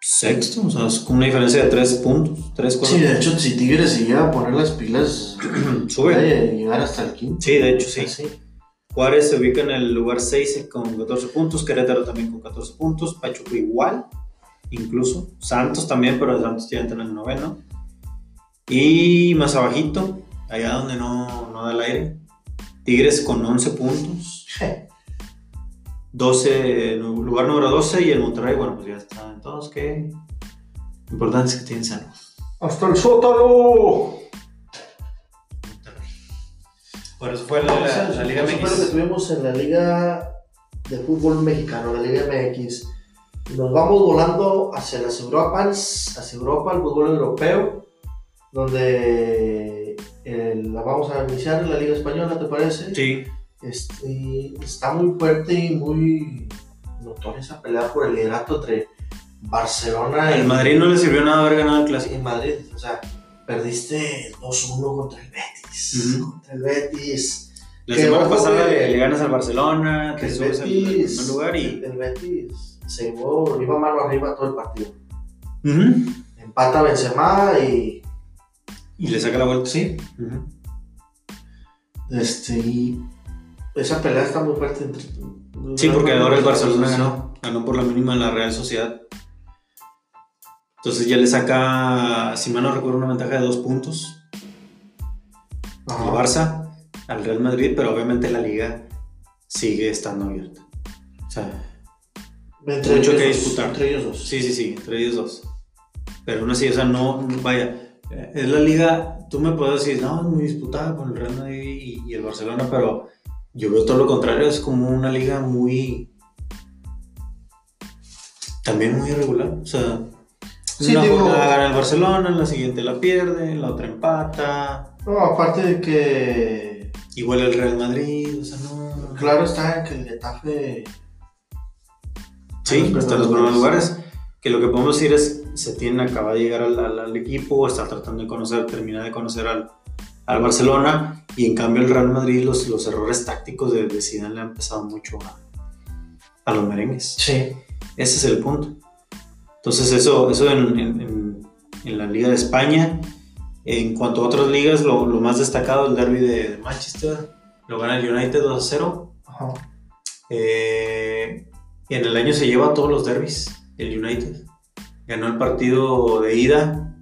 sexto, o sea, es como una diferencia de tres puntos, tres, cuatro. Sí, de hecho, si Tigres se llega a poner las pilas, Sube. llegar hasta el quinto. Sí, de hecho sí. Así. Juárez se ubica en el lugar 6 con 14 puntos, Querétaro también con 14 puntos, Pachuca igual, incluso, Santos también, pero Santos ya entra en el noveno. Y más abajito, allá donde no, no da el aire, Tigres con 11 puntos, 12, nu- lugar número 12 y el Monterrey, bueno, pues ya están todos que... Lo importante es que tienen salud. ¡Hasta el sótano! Bueno, eso fue la, la- la Liga Eso fue lo que MX. tuvimos en la Liga de Fútbol Mexicano, la Liga MX. Nos vamos volando hacia las Europas, hacia Europa, el fútbol europeo, donde eh, la vamos a iniciar en la Liga Española, ¿te parece? Sí, Este, está muy fuerte y muy notoria esa pelea por el liderato entre Barcelona y el Madrid no le sirvió nada haber ganado el clásico. Madrid. O sea, perdiste 2-1 contra el Betis. Contra el Betis. La Que semana pasada le, le ganas al Barcelona, Que te subes al primer lugar y. el, el Betis se llevó, iba mano arriba todo el partido. Ujú. Empata Benzema y, Y le saca la vuelta. Sí. Este, y esa pelea está muy fuerte entre... Sí, porque ahora el Barcelona ganó. Ganó por la mínima en la Real Sociedad. Entonces ya le saca, si mal no recuerdo, una ventaja de dos puntos al Barça, al Real Madrid, pero obviamente la liga sigue estando abierta. O sea, Entre mucho ellos que disputar. Entre ellos dos. Sí, sí, sí, entre ellos dos. Pero aún así, o sea, no, vaya, eh, es la liga, tú me puedes decir, no, es muy disputada con el Real Madrid y, y el Barcelona, pero yo veo todo lo contrario, es como una liga muy, también muy irregular, o sea, Sí, una digo- jornada gana el Barcelona, en la siguiente la pierde, en la otra empata, No, aparte de que... igual el Real Madrid, o sea, no... Claro está en que el Getafe... Sí, los hasta los primeros primeros lugares. lugares. Que lo que podemos decir es, se tiene acaba de llegar al, al- al equipo, está tratando de conocer, termina de conocer al, al Barcelona, y en cambio el Real Madrid, los, los errores tácticos de, de Zidane le han pesado mucho a, a los merengues. Sí. Ese es el punto. Entonces eso, eso en, en- la Liga de España. En cuanto a otras ligas, lo, lo más destacado, el derby de, de Manchester, lo gana el United 2 a 0. Ajá. Eh, en el año se lleva todos los derbis, el United. Ganó el partido de ida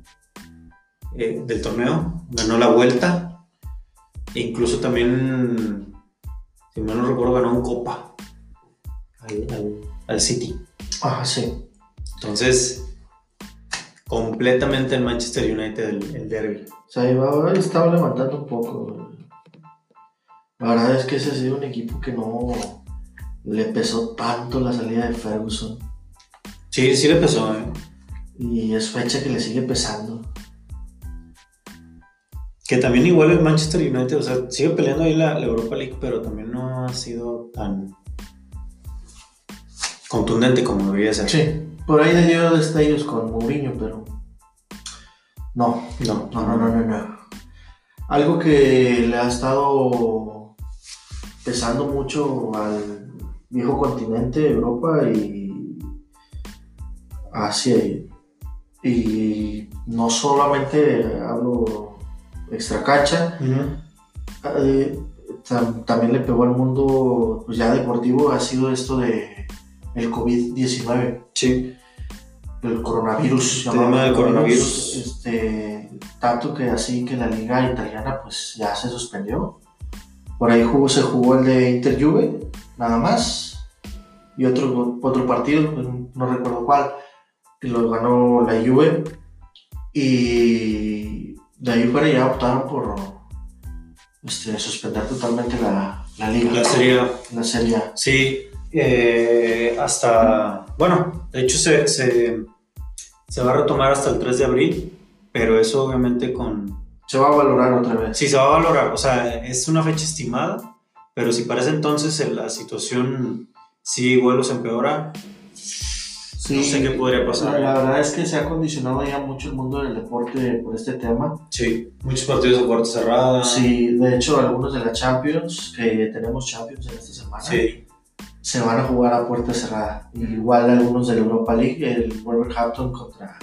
eh, del torneo, ganó la vuelta, e incluso también, si mal no recuerdo, ganó un Copa al, al- al City. Ajá, sí. Entonces, completamente el Manchester United el, el derby. O sea, iba, estaba levantando un poco. La verdad es que ese ha sido un equipo que no le pesó tanto la salida de Ferguson. Sí, sí le pesó, ¿eh? Y es fecha que le sigue pesando. Que también igual el Manchester United, o sea, sigue peleando ahí la, la Europa League, pero también no ha sido tan contundente como debería ser. Sí, por ahí le dio destellos con Mourinho, pero no, No, no, no, no, no, no. Algo que le ha estado pesando mucho al viejo continente, Europa y Asia. Y, y no solamente hablo extra cancha, Ujú. eh, tam- también le pegó al mundo pues, ya deportivo, ha sido esto de el COVID-19 Sí. el coronavirus, El tema del coronavirus. este, tanto que así que la liga italiana pues ya se suspendió. Por ahí jugó, se jugó el de Inter Juve, nada más, y otro, otro partido, no recuerdo cuál, que lo ganó la Juve, y de ahí fuera ya optaron por este, suspender totalmente la, la liga, La serie la Serie A. Sí, eh, hasta, bueno, de hecho se, se, se va a retomar hasta el 3 de abril, pero eso obviamente con... Se va a valorar otra vez. Sí, se va a valorar, o sea, es una fecha estimada, pero si para ese entonces la situación sí se empeora, Sí, no sé qué podría pasar. La, la verdad es que se ha condicionado ya mucho el mundo del deporte por este tema. Sí, muchos partidos de puerta cerrada. Sí, de hecho, algunos de la Champions, que tenemos Champions en esta semana, Sí, se van a jugar a puerta cerrada. Igual algunos de la Europa League, el Wolverhampton contra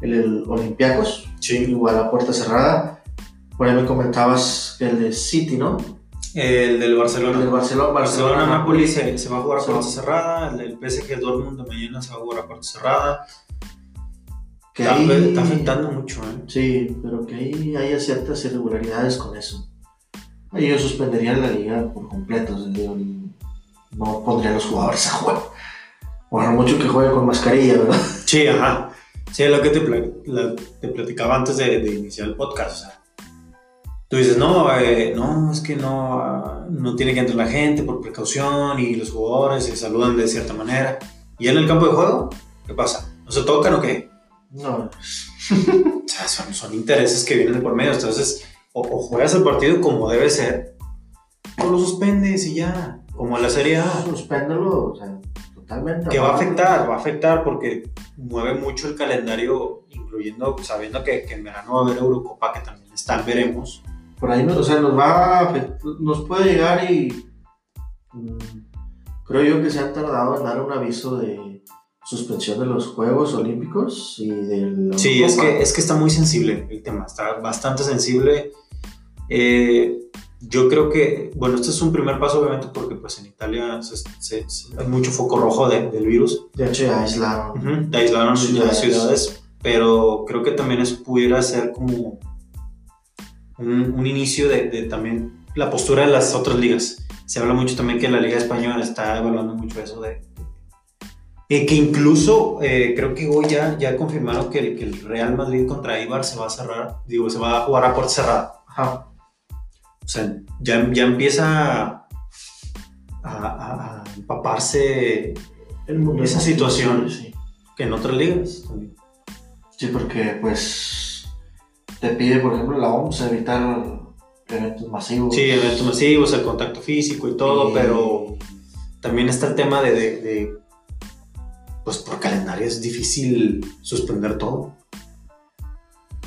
el, el Olympiacos, sí. igual a puerta cerrada. Por ahí me comentabas el de City, ¿no? El del El Barcelona. del Barcelona, Barcelona Napoli se, se va a jugar a puerta cerrada, el del PSG Dortmund de mañana se va a jugar a puerta cerrada. Que Está, ahí- está afectando mucho, ¿eh? Sí, pero que ahí haya ciertas irregularidades con eso. Ahí yo suspendería la liga por completo. sea, yo no pondría a los jugadores a jugar. Por mucho que juegue con mascarilla, ¿verdad? Sí, ajá. Sí, es lo que te, pla- la- te platicaba antes de, de iniciar el podcast. O sea, tú dices, no, eh, no, es que no, ah, no tiene que entrar la gente por precaución y los jugadores se saludan de cierta manera. ¿Y en el campo de juego? ¿Qué pasa? ¿No se tocan o qué? No, O sea, son, son intereses que vienen de por medio. Entonces, o, o juegas el partido como debe ser, o lo suspendes y ya. Como la Serie A. suspéndelo, o sea, totalmente. Que va a afectar, va a afectar porque mueve mucho el calendario, incluyendo, sabiendo que, que en verano va a haber Eurocopa, que también está, veremos. Por ahí, no- o sea, nos va a afect- nos puede llegar y mm, creo yo que se han tardado en dar un aviso de suspensión de los Juegos Olímpicos y del Sí, es que, es que está muy sensible el tema, está bastante sensible. Eh, yo creo que, bueno, este es un primer paso, obviamente, porque pues en Italia se- se- se- hay mucho foco rojo de- del virus. de hecho ya aislaron. Ujú, de aislaron Ciudades. las ciudades, pero creo que también eso pudiera ser como un, un inicio de, de también la postura de las otras ligas. Se habla mucho también que la Liga Española está evaluando mucho eso de... de- que incluso eh, creo que hoy ya, ya confirmaron que, el- que el Real Madrid contra Eibar se va a cerrar, digo, se va a jugar a puerta cerrada. Ajá. O sea, ya, ya empieza a, a- a empaparse El Esa situación. Sí, que en otras ligas también. sí, porque pues te pide, por ejemplo, la OMS evitar eventos masivos. Sí, eventos masivos, el contacto físico y todo, Y- pero también está el tema de, de- de, pues por calendario es difícil suspender todo.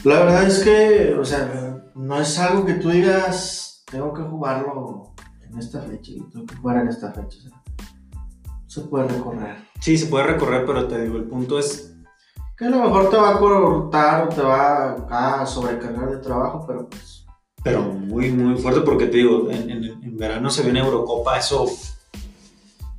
La verdad es que, o sea, no es algo que tú digas, tengo que jugarlo en esta fecha y tengo que jugar en esta fecha. o sea, se puede recorrer. Sí, se puede recorrer, pero te digo, el punto es, Que a lo mejor te va a cortar o te va a sobrecargar de trabajo, pero pues. pero muy, muy fuerte porque te digo, en, en- en verano se viene Eurocopa, eso,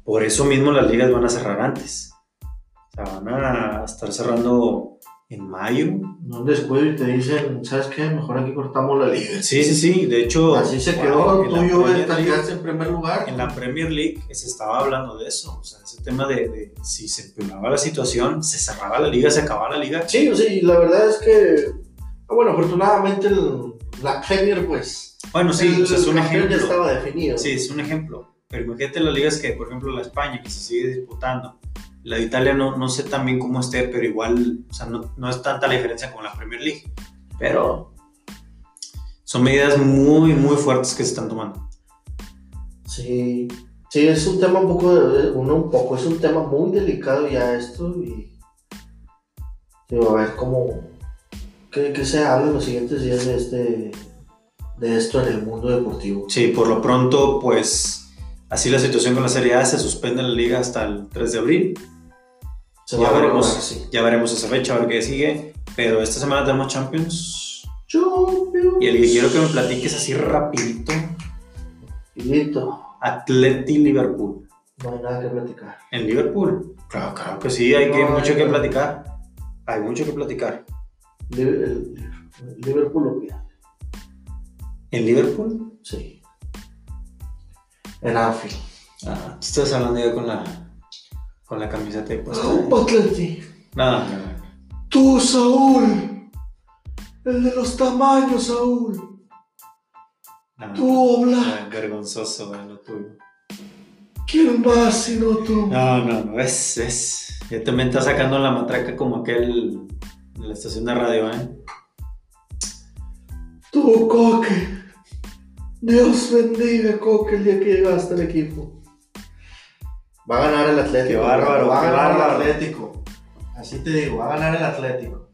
por eso mismo las ligas van a cerrar antes. O sea, van a estar cerrando en mayo. No descuido y te dicen, ¿sabes qué? Mejor aquí cortamos la liga. Sí, sí, sí, de hecho... Así se wow, quedó, en tú la y yo Premier estarías League- en primer lugar. en la Premier League se estaba hablando de eso, o sea, ese tema de, de si se empeoraba la situación, se cerraba la liga, se acababa la liga. Sí, o y la verdad es que, bueno, afortunadamente el- la Premier, pues, Bueno, sí, el o sea, es un campeón ya ejemplo. estaba definido. Sí, es un ejemplo. Pero imagínate las ligas que, por ejemplo, la España, que se sigue disputando. La de Italia no, no sé también cómo esté, pero igual, o sea, no, no es tanta la diferencia como la Premier League. Pero son medidas muy, muy fuertes que se están tomando. Sí, Sí, es un tema un poco, de- uno un poco, es un tema muy delicado ya esto y digo, a ver cómo, qué, qué se habla en los siguientes días de este, de esto en el mundo deportivo. Sí, por lo pronto, pues así la situación con la Serie A se suspende la liga hasta el 3 de abril. Se Ya veremos, sí. ya veremos esa fecha, a ver qué sigue. Pero esta semana tenemos Champions. Champions. Y el que quiero que me platiques así rapidito. Listo, Atleti Liverpool. no hay nada que platicar. ¿En Liverpool? Claro, claro que sí, hay que, mucho que platicar. Hay mucho que platicar. Liverpool lo pierde, ¿En Liverpool? sí. En Anfield. Ah, tú estás hablando ya con la, con la camiseta de. Atleti. Nada, nada. Tú, Saúl. El de los tamaños, Saúl. nada. Tú, Oblak. Vergonzoso, güey, lo tuyo. ¿Quién más sino tú? No, no, no, es, es. Ya también está sacando la matraca como aquel de la estación de radio, ¿eh? Tú, Coque. Dios bendiga, Coque, el día que llegaste al equipo. Va a ganar el Atlético. Qué bárbaro, Va a ganar bárbaro. el Atlético. Así te digo, va a ganar el Atlético.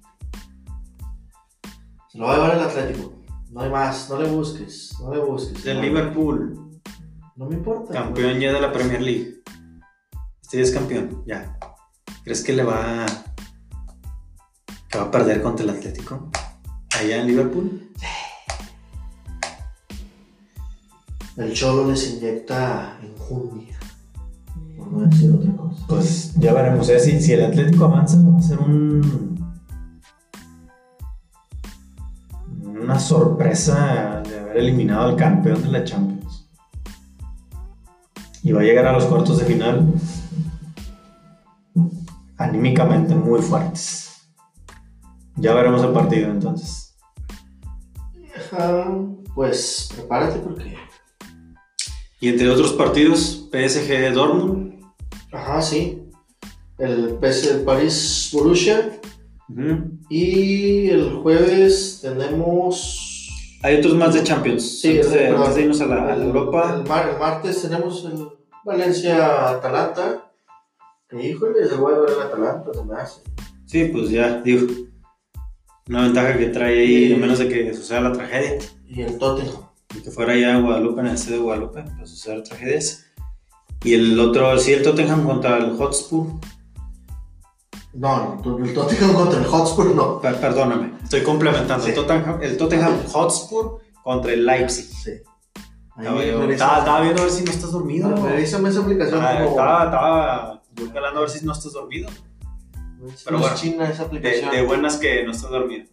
Se lo va a llevar el Atlético. No hay más, no le busques, no le busques. Del No, Liverpool, No me importa. campeón ya de la Premier League. Este ya es campeón, ya. ¿Crees que le va a. que va a perder contra el Atlético? Allá en Liverpool. El Cholo les inyecta enjundia. Por no decir otra cosa. Pues ya veremos. ¿eh? Si, si el Atlético avanza, va a ser un. Una sorpresa de haber eliminado al campeón de la Champions. Y va a llegar a los cuartos de final anímicamente muy fuertes. Ya veremos el partido entonces. Pues prepárate porque. Y entre otros partidos, PSG Dortmund. Ajá, sí. El, el París Borussia. Y el jueves tenemos. Hay otros más de Champions. Sí, antes, de, perdón. antes de irnos a la, a la El- Europa. El, mar- el martes tenemos el Valencia-Atalanta. Que híjole, se va a ver el Atalanta, se me hace. Sí, pues ya, digo. Una ventaja que trae ahí, a menos de que suceda la tragedia. Y el Tottenham. Y que fuera ya Guadalupe, en el estadio de Guadalupe, pues suceder tragedias. Y el otro, sí, el Tottenham contra el Hotspur. No, no, el Tottenham contra el Hotspur no. Per- perdóname, estoy complementando. Sí. El, Tottenham, el Tottenham Hotspur contra el Leipzig. Sí. Estaba, viendo a ver si no estás dormido. Ah, Revísame esa aplicación. Ah, como- estaba, estaba buscando a ver si no estás dormido. pero es bueno, china esa De, aplicación. de buenas que no estás dormido.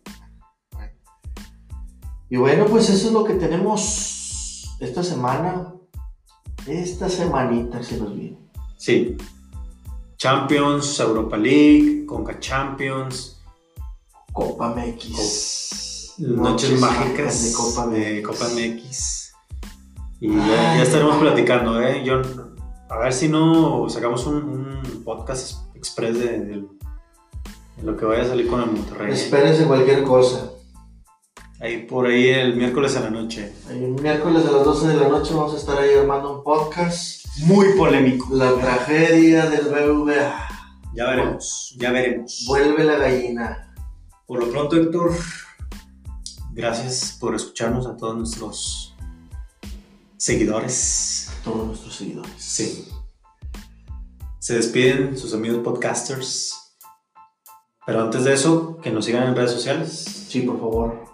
Y bueno, pues eso es lo que tenemos esta semana. Esta semanita se nos viene. Sí. Champions, Europa League, Conca Champions, Copa MX. Noches, Noches mágicas de Copa de MX. Copa MX. Y ya, ya estaremos platicando, ¿eh? Yo, a ver si no sacamos un, un podcast express de, de- de lo que vaya a salir con el Monterrey. Espérense cualquier cosa. Ahí por ahí el miércoles en la noche. El miércoles a las 12 de la noche vamos a estar ahí armando un podcast. Muy polémico. La tragedia del BVA. Ya veremos, ya veremos. Vuelve la gallina. Por lo pronto, Héctor, gracias por escucharnos a todos nuestros seguidores. Todos nuestros seguidores. Sí. Se despiden sus amigos podcasters. Pero antes de eso, que nos sigan en redes sociales. Sí, por favor.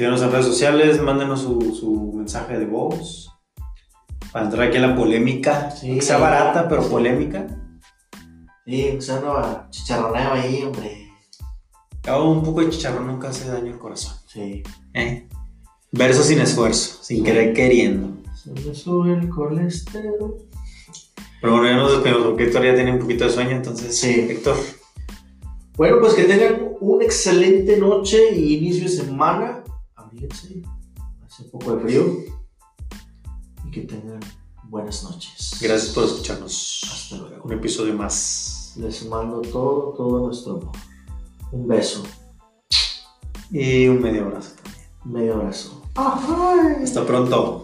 Síganos en redes sociales, mándenos su, su mensaje de voz. Para entrar aquí a la polémica. Sí. Que sea barata, pero polémica. Sí, sea una chicharroneo ahí, hombre. Cabo un poco de chicharrón nunca hace daño al corazón. Sí. ¿eh? Verso sin esfuerzo, sin querer queriendo. Se me sube el colesterol. Pero bueno, ya nos despedimos porque Héctor ya tiene un poquito de sueño, entonces. Sí. Héctor, Bueno, pues que tengan una excelente noche y inicio de semana. Hace un poco de frío. Y que tengan buenas noches. gracias por escucharnos. Hasta luego. Un episodio más. Les mando todo, todo nuestro amor. Un beso. Y un medio abrazo también. Medio abrazo. Hasta pronto.